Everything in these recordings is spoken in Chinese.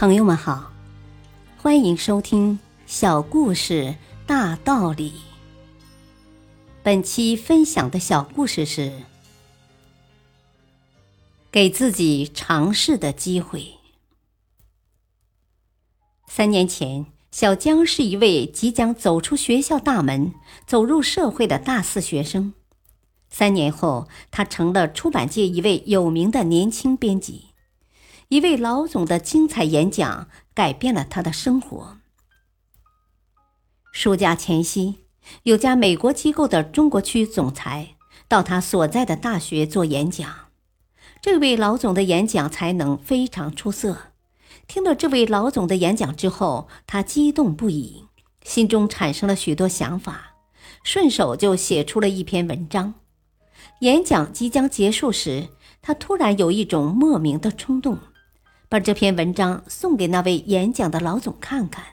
朋友们好，欢迎收听《小故事大道理》。本期分享的小故事是：给自己尝试的机会。三年前，小江是一位即将走出学校大门、走入社会的大四学生。三年后，他成了出版界一位有名的年轻编辑。一位老总的精彩演讲改变了他的生活。暑假前夕，有家美国机构的中国区总裁到他所在的大学做演讲。这位老总的演讲才能非常出色。听了这位老总的演讲之后，他激动不已，心中产生了许多想法，顺手就写出了一篇文章。演讲即将结束时，他突然有一种莫名的冲动。把这篇文章送给那位演讲的老总看看。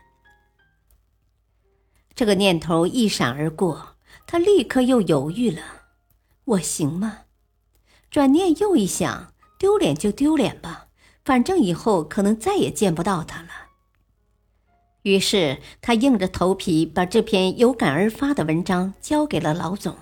这个念头一闪而过，他立刻又犹豫了：“我行吗？”转念又一想，丢脸就丢脸吧，反正以后可能再也见不到他了。于是他硬着头皮把这篇有感而发的文章交给了老总。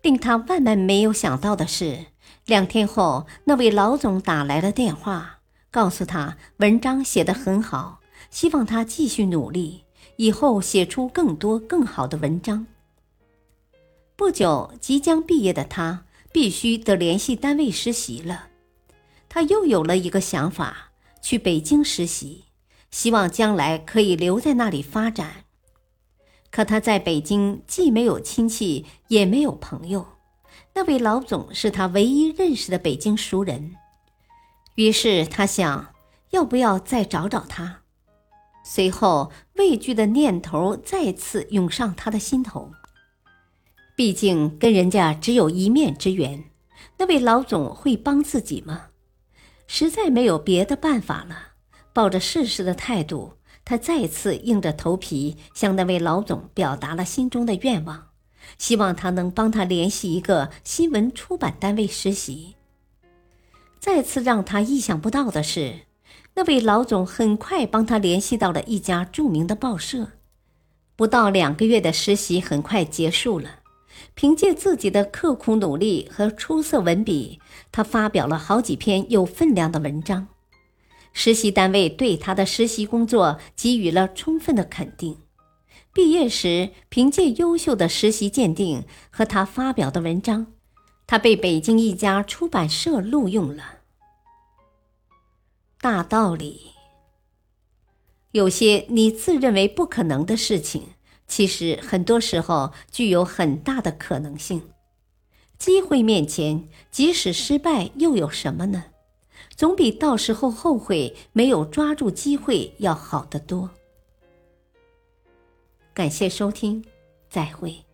令他万万没有想到的是，两天后，那位老总打来了电话。告诉他文章写得很好，希望他继续努力，以后写出更多更好的文章。不久，即将毕业的他必须得联系单位实习了。他又有了一个想法，去北京实习，希望将来可以留在那里发展。可他在北京既没有亲戚，也没有朋友，那位老总是他唯一认识的北京熟人。于是他想，要不要再找找他？随后畏惧的念头再次涌上他的心头。毕竟跟人家只有一面之缘，那位老总会帮自己吗？实在没有别的办法了，抱着试试的态度，他再次硬着头皮向那位老总表达了心中的愿望，希望他能帮他联系一个新闻出版单位实习。再次让他意想不到的是，那位老总很快帮他联系到了一家著名的报社。不到两个月的实习很快结束了，凭借自己的刻苦努力和出色文笔，他发表了好几篇有分量的文章。实习单位对他的实习工作给予了充分的肯定。毕业时，凭借优秀的实习鉴定和他发表的文章。他被北京一家出版社录用了。大道理，有些你自认为不可能的事情，其实很多时候具有很大的可能性。机会面前，即使失败又有什么呢？总比到时候后悔没有抓住机会要好得多。感谢收听，再会。